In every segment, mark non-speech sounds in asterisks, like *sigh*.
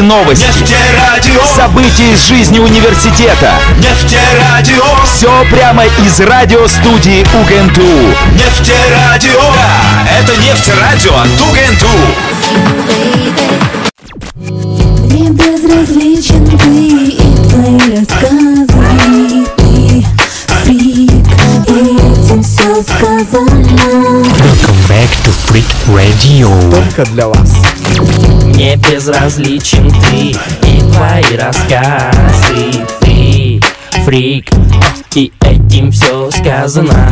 Свежие новости. Нефтерадио. События из жизни университета. Нефтерадио. Все прямо из радиостудии УГНТУ. Нефтерадио. Да, это нефтерадио от УГНТУ. Мне безразличен ты и твои рассказы Ты фрик, и этим все сказано Welcome back to Freak Radio. Только для вас. Мне безразличен ты и твои рассказы Ты фрик, и этим все сказано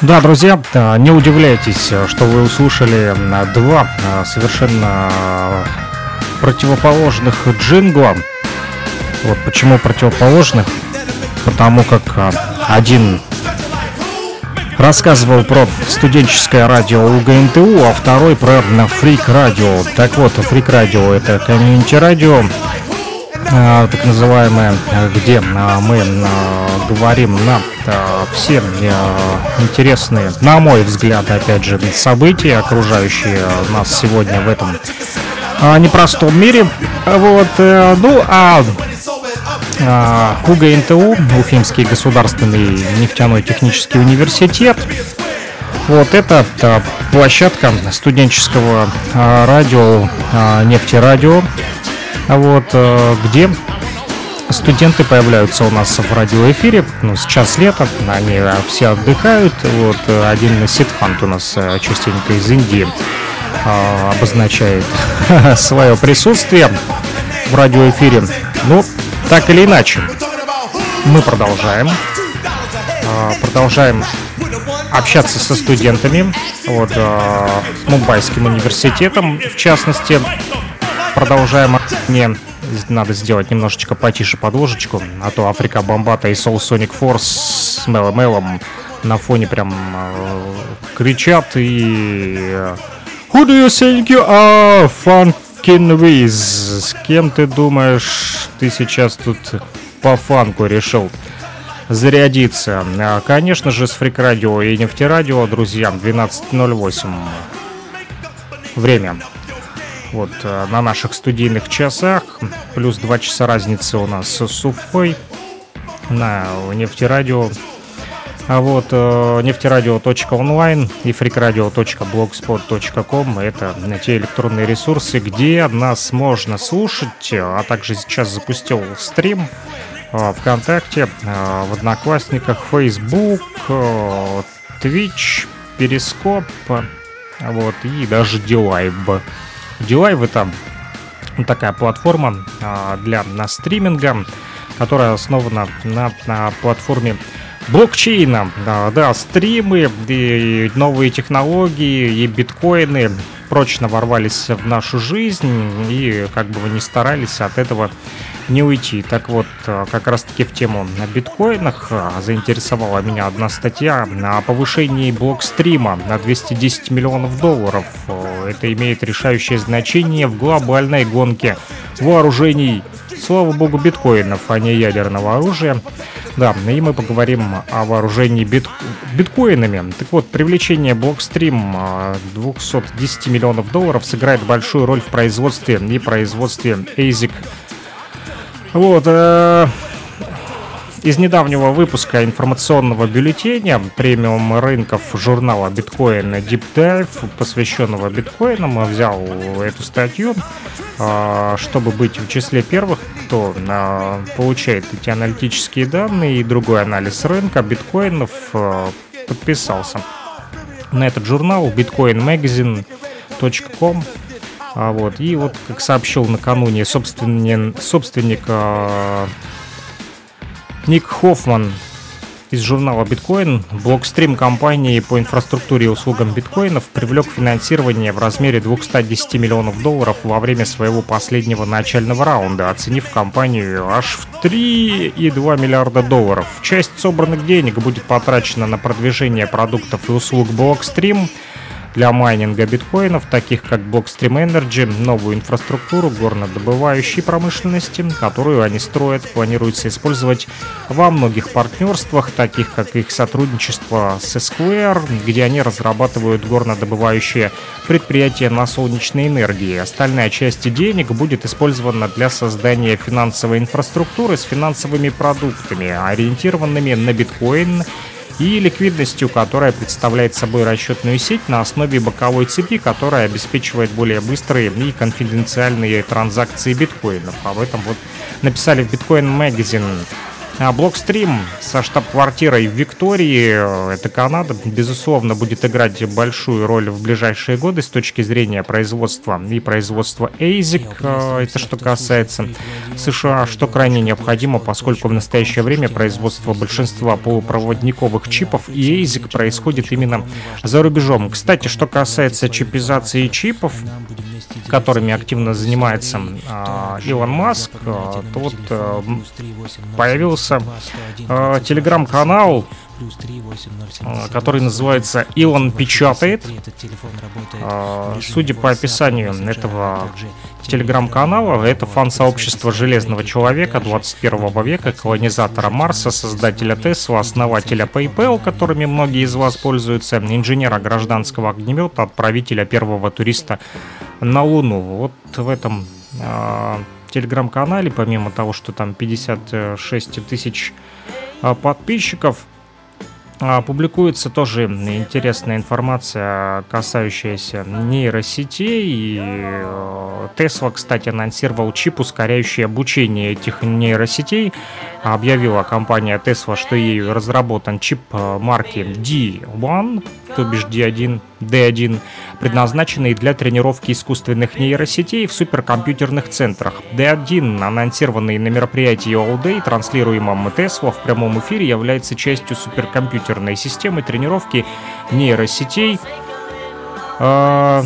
Да, друзья, а, не удивляйтесь, что вы услышали два а, совершенно противоположных джингла. Вот почему противоположных? Потому как один рассказывал про студенческое радио УГНТУ, а второй про фрик радио. Так вот, фрик радио это комьюнити радио, а, так называемое, где а, мы а, говорим на все интересные, на мой взгляд, опять же, события, окружающие нас сегодня в этом непростом мире. Вот, э, ну, а а, УГНТУ, Уфимский государственный нефтяной технический университет. Вот это площадка студенческого а, радио, а, нефтерадио, вот, где студенты появляются у нас в радиоэфире. Ну, сейчас лето, они все отдыхают. Вот один ситхант у нас частенько из Индии обозначает *laughs* свое присутствие в радиоэфире. Ну, так или иначе, мы продолжаем. А, Продолжаем общаться со студентами, вот, а, с Мумбайским университетом, в частности, продолжаем. Мне надо сделать немножечко потише подложечку, а то Африка Бомбата и Soul Sonic Force с Мелом Мелом на фоне прям э, кричат и... Who do you think you are, with? С кем ты думаешь, ты сейчас тут по фанку решил зарядиться? А, Конечно же, с Фрик Радио и Нефтерадио, друзья, 12.08 время. Вот э, на наших студийных часах, плюс 2 часа разницы у нас с Уфой на нефтерадио. А вот э, нефтерадио.онлайн и freakradio.blogspot.com это те электронные ресурсы, где нас можно слушать, а также сейчас запустил стрим э, ВКонтакте, э, в Одноклассниках, Facebook, э, Twitch, Periscope, э, вот, и даже DLive. DLive это такая платформа а, для на стриминга, которая основана на, на платформе блокчейна. Да, да, стримы, и новые технологии, и биткоины прочно ворвались в нашу жизнь, и как бы вы ни старались, от этого не уйти. Так вот, как раз таки в тему на биткоинах э, заинтересовала меня одна статья о повышении блокстрима на 210 миллионов долларов. Это имеет решающее значение в глобальной гонке вооружений. Слава богу, биткоинов, а не ядерного оружия. Да, и мы поговорим о вооружении бит... биткоинами. Так вот, привлечение а, 210 миллионов долларов сыграет большую роль в производстве и производстве ASIC вот, э, из недавнего выпуска информационного бюллетеня премиум рынков журнала Bitcoin Deep Dive, посвященного биткоинам, взял эту статью, э, чтобы быть в числе первых, кто э, получает эти аналитические данные и другой анализ рынка биткоинов, э, подписался на этот журнал bitcoinmagazine.com а вот, и вот, как сообщил накануне собственник, собственник а, Ник Хоффман из журнала Биткоин, блокстрим компании по инфраструктуре и услугам биткоинов привлек финансирование в размере 210 миллионов долларов во время своего последнего начального раунда, оценив компанию аж в 3,2 миллиарда долларов. Часть собранных денег будет потрачена на продвижение продуктов и услуг блокстрим, для майнинга биткоинов, таких как Blockstream Energy, новую инфраструктуру горнодобывающей промышленности, которую они строят, планируется использовать во многих партнерствах, таких как их сотрудничество с Square, где они разрабатывают горнодобывающие предприятия на солнечной энергии. Остальная часть денег будет использована для создания финансовой инфраструктуры с финансовыми продуктами, ориентированными на биткоин и ликвидностью, которая представляет собой расчетную сеть на основе боковой цепи, которая обеспечивает более быстрые и конфиденциальные транзакции биткоинов. Об этом вот написали в Bitcoin Magazine. А Блокстрим со штаб-квартирой в Виктории, это Канада, безусловно, будет играть большую роль в ближайшие годы с точки зрения производства и производства ASIC, э, это что касается США, что крайне необходимо, поскольку в настоящее время производство большинства полупроводниковых чипов и ASIC происходит именно за рубежом. Кстати, что касается чипизации чипов, которыми активно занимается э, Илон Маск, то вот э, появился э, телеграм-канал, который называется «Илон печатает». Судя по описанию этого телеграм-канала, это фан-сообщество Железного Человека 21 века, колонизатора Марса, создателя Тесла, основателя PayPal, которыми многие из вас пользуются, инженера гражданского огнемета, отправителя первого туриста на Луну. Вот в этом телеграм-канале, помимо того, что там 56 тысяч подписчиков, а, публикуется тоже интересная информация, касающаяся нейросетей. И э, Tesla, кстати, анонсировал чип, ускоряющий обучение этих нейросетей. Объявила компания Tesla, что ею разработан чип э, марки D1, то бишь D1, D1, предназначенный для тренировки искусственных нейросетей в суперкомпьютерных центрах. D1, анонсированный на мероприятии All Day, транслируемом Tesla в прямом эфире, является частью суперкомпьютерной системы тренировки нейросетей э,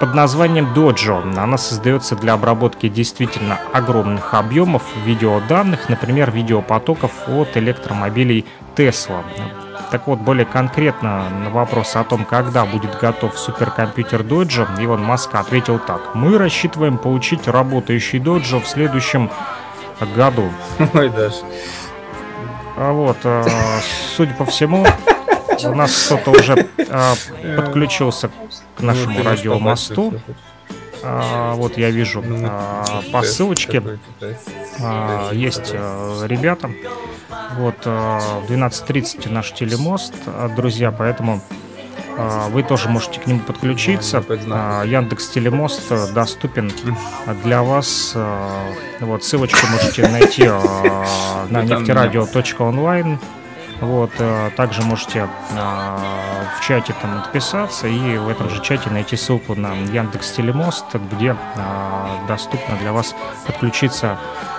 под названием Dojo. Она создается для обработки действительно огромных объемов видеоданных, например, видеопотоков от электромобилей Tesla. Так вот, более конкретно на вопрос о том, когда будет готов суперкомпьютер Dojo, Илон Маск ответил так. Мы рассчитываем получить работающий Dojo в следующем году. *laughs* Ой, даже. А вот, э, судя по всему, у нас кто-то уже э, подключился к нашему Ну, ты радиомосту. А, вот я вижу Ну, а, по ссылочке а, есть э, ребята. Вот э, в 12.30 наш телемост, э, друзья, поэтому вы тоже можете к нему подключиться. А, Яндекс Телемост доступен для вас. Вот ссылочку можете найти на Ну, там нефтерадио.онлайн. Вот, э, также можете э, в чате там отписаться и в этом же чате найти ссылку на Яндекс Телемост, где э, доступно для вас подключиться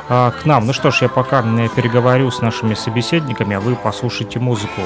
э, к нам. Ну что ж, я пока переговорю с нашими собеседниками, а вы послушайте музыку.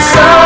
so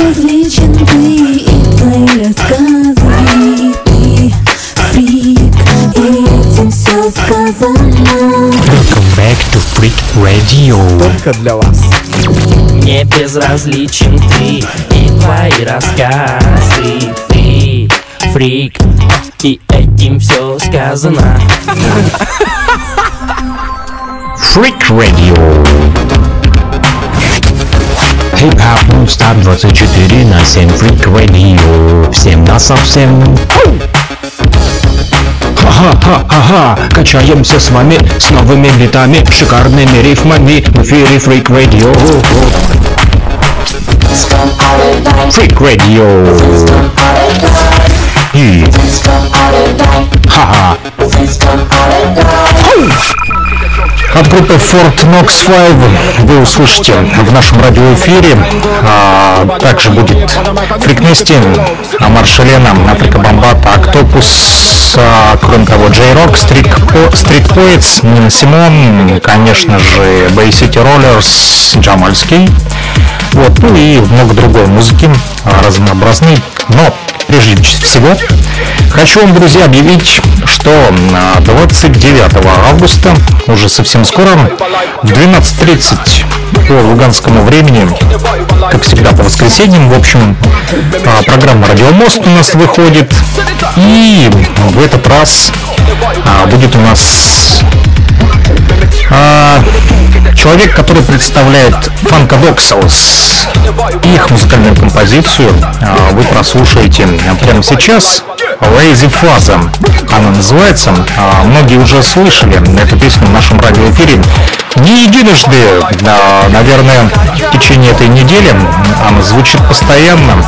безразличен ты и твои рассказы Ты фрик, и этим все сказано Welcome back to Freak Radio. Только для вас. Мне безразличен ты и твои рассказы. Ты фрик, и этим все сказано. Freak Radio. Хип-хоп Мустар 24 на 7 Freak Radio. Всем на совсем. Ха-ха-ха-ха-ха, качаемся с вами с новыми битами, шикарными рифмами в эфире Freak Radio. Freak Radio. И... Ха-ха. От группы Fort Knox 5 вы услышите в нашем радиоэфире. А, также будет Фрикнести, Маршалена, Африка Бомбата, Октопус, а, кроме того, Джей Рок, Стрит Поэтс, Симон, конечно же, Bay City Rollers, Джамальский. Вот, ну и много другой музыки а, разнообразной. Но прежде всего хочу вам, друзья, объявить, что 29 августа, уже совсем скоро, в 12.30 по луганскому времени, как всегда по воскресеньям, в общем, а, программа «Радиомост» у нас выходит. И в этот раз а, будет у нас а, человек, который представляет Funkadexals. Их музыкальную композицию а, вы прослушаете прямо сейчас. Lazy Faza. Она называется. А, многие уже слышали эту песню в нашем радиоэфире. Не единожды, наверное, в течение этой недели она звучит постоянно.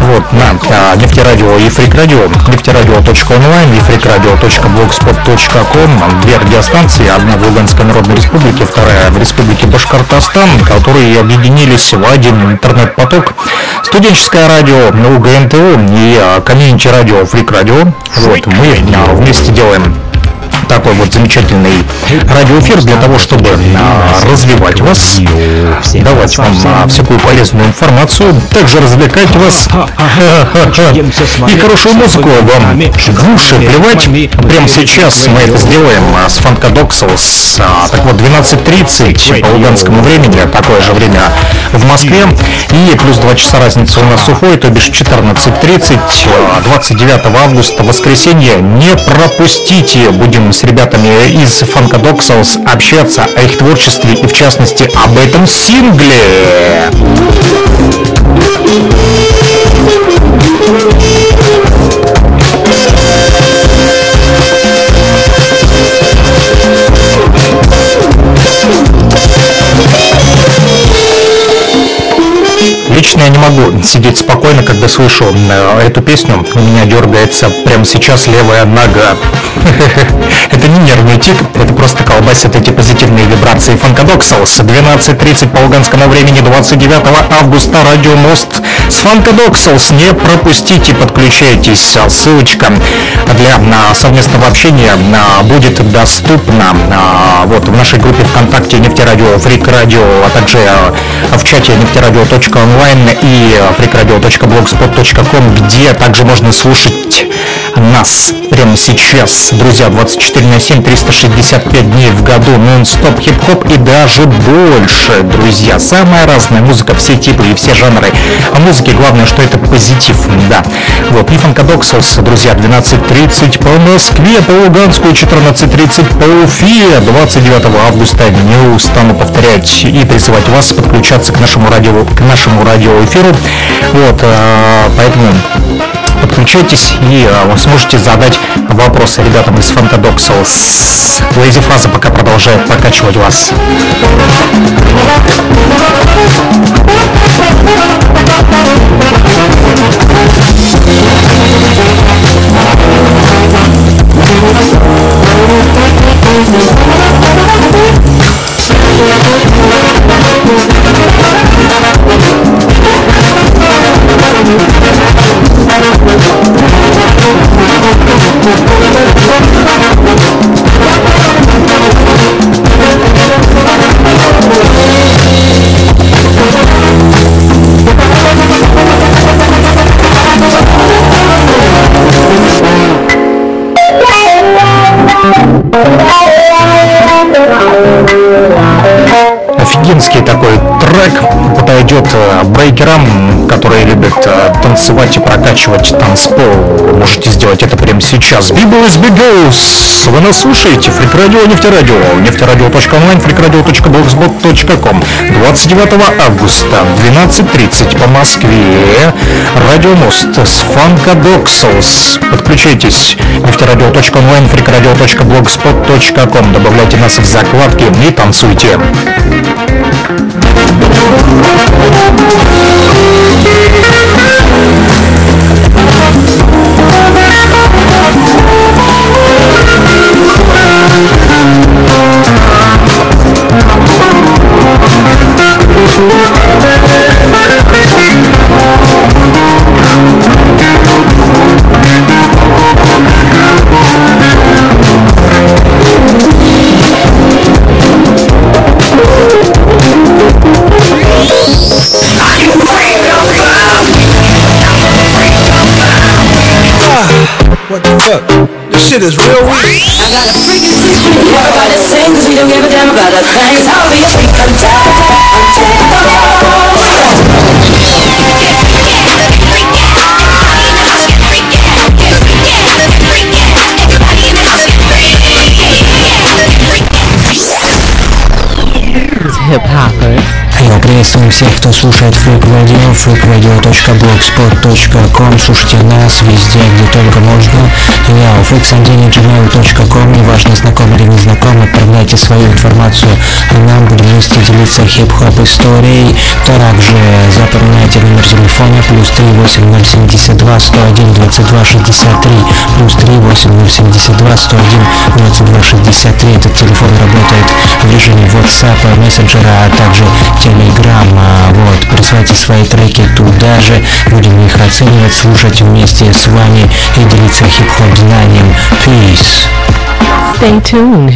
Вот, на нефтерадио и фрикрадио, нефтерадио.онлайн и фрикрадио.блогспот.ком, две радиостанции, одна в Луганской Народной Республике, вторая в Республике Башкортостан, которые объединились в один интернет-поток. Студенческое радио УГНТУ и а, комьюнити радио Фрик Радио. Вот, мы вместе делаем такой вот замечательный радиоэфир для того, чтобы а, развивать вас, давать вам а, всякую полезную информацию, также развлекать вас и хорошую музыку вам в уши плевать. Прямо сейчас мы это сделаем а, с Фанкадоксалс. Так вот, 12.30 по луганскому времени, такое же время в Москве, и плюс 2 часа разница у нас уходит, то бишь 14.30, 29 августа, воскресенье. Не пропустите, будем с ребятами из Funkadexals общаться о их творчестве и в частности об этом сингле. Лично я не могу сидеть спокойно, когда слышу э, эту песню. У меня дергается прямо сейчас левая нога. *laughs* Это не нервный тик, это просто колбасит эти позитивные вибрации. Фанкадоксалс, 12.30 по луганскому времени, 29 августа, Радио Мост с Фанкадоксалс. Не пропустите, подключайтесь. Ссылочка для на совместного общения на, будет доступна на, вот, в нашей группе ВКонтакте Нефтерадио, Фрик Радио, а также в чате нефтерадио.онлайн и freakradio.blogspot.com, где также можно слушать нас прямо сейчас. Друзья, 24 на 7, 365 дней в году, нон-стоп хип-хоп и даже больше, друзья. Самая разная музыка, все типы и все жанры. А музыке главное, что это позитив, да. Вот, и Фанкадоксалс, друзья, 12.30 по Москве, по Луганску, 14.30 по Уфе, 29 августа. Не устану повторять и призывать вас подключаться к нашему радио, к нашему радиоэфиру. Вот, а, поэтому подключайтесь и а, вы сможете задать вопросы ребятам из Фантадоксалс. Лейзи Фаза пока продолжает прокачивать вас. Офигенский такой трек подойдет э, брейкерам, которые любят э, танцевать и прокачивать танцпол. Можете сделать это прямо сейчас. B-boys, B-girls! Вы нас слушаете? Freak Radio, нефтерадио. Нефтерадио.онлайн, freakradio.blogspot.com 29 августа, 12.30 по Москве. Радиомост с Фанкадоксалс. Подключайтесь. Нефтерадио.онлайн, freakradio.blogspot.com Добавляйте нас в закладки и танцуйте. Thank you. What the fuck? This shit is real weird. I got a freaking secret. Everybody sings. We don't give a damn about our things. I'll be a freak. I'm tired. I'm tired. Я приветствую всех, кто слушает Freak Radio, freakradio.blogspot.com Слушайте нас везде, где только можно. Я у freaksandini.gmail.com Неважно, знакомы или не знакомы, отправляйте свою информацию, а нам будем вместе делиться хип-хоп историей. Также запоминайте номер телефона плюс 38072 101 22 63 плюс 38072 101 22 63 Этот телефон работает в режиме WhatsApp, мессенджера, а также Telegram. Вот, присылайте свои треки туда же, будем их оценивать, слушать вместе с вами и делиться хип-хоп знанием. Peace! Stay tuned,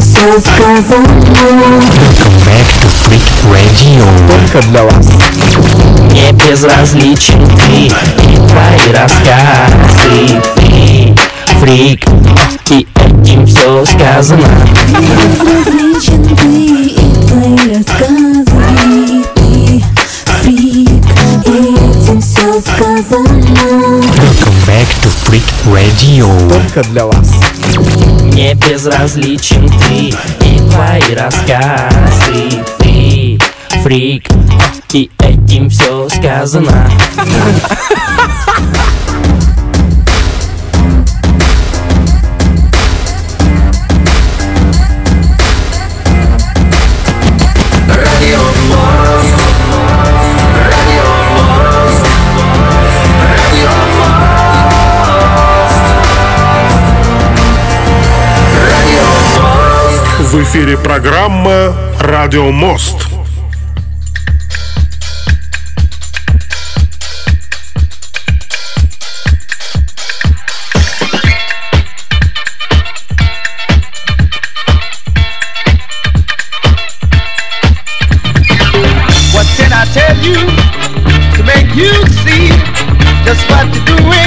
все сказано Welcome back to Freak Radio. Только для вас. Не безразличен ты и твои рассказы. Ты фрик, и этим все сказано. Безразличен ты и твои рассказы Ты фрик, и этим все сказано Welcome back to Freak Radio. Только для вас. Не безразличен ты и твои рассказы. Ты фрик, и этим все сказано. В эфире программа «Радио Мост». What can I tell you to make you see just what you're doing,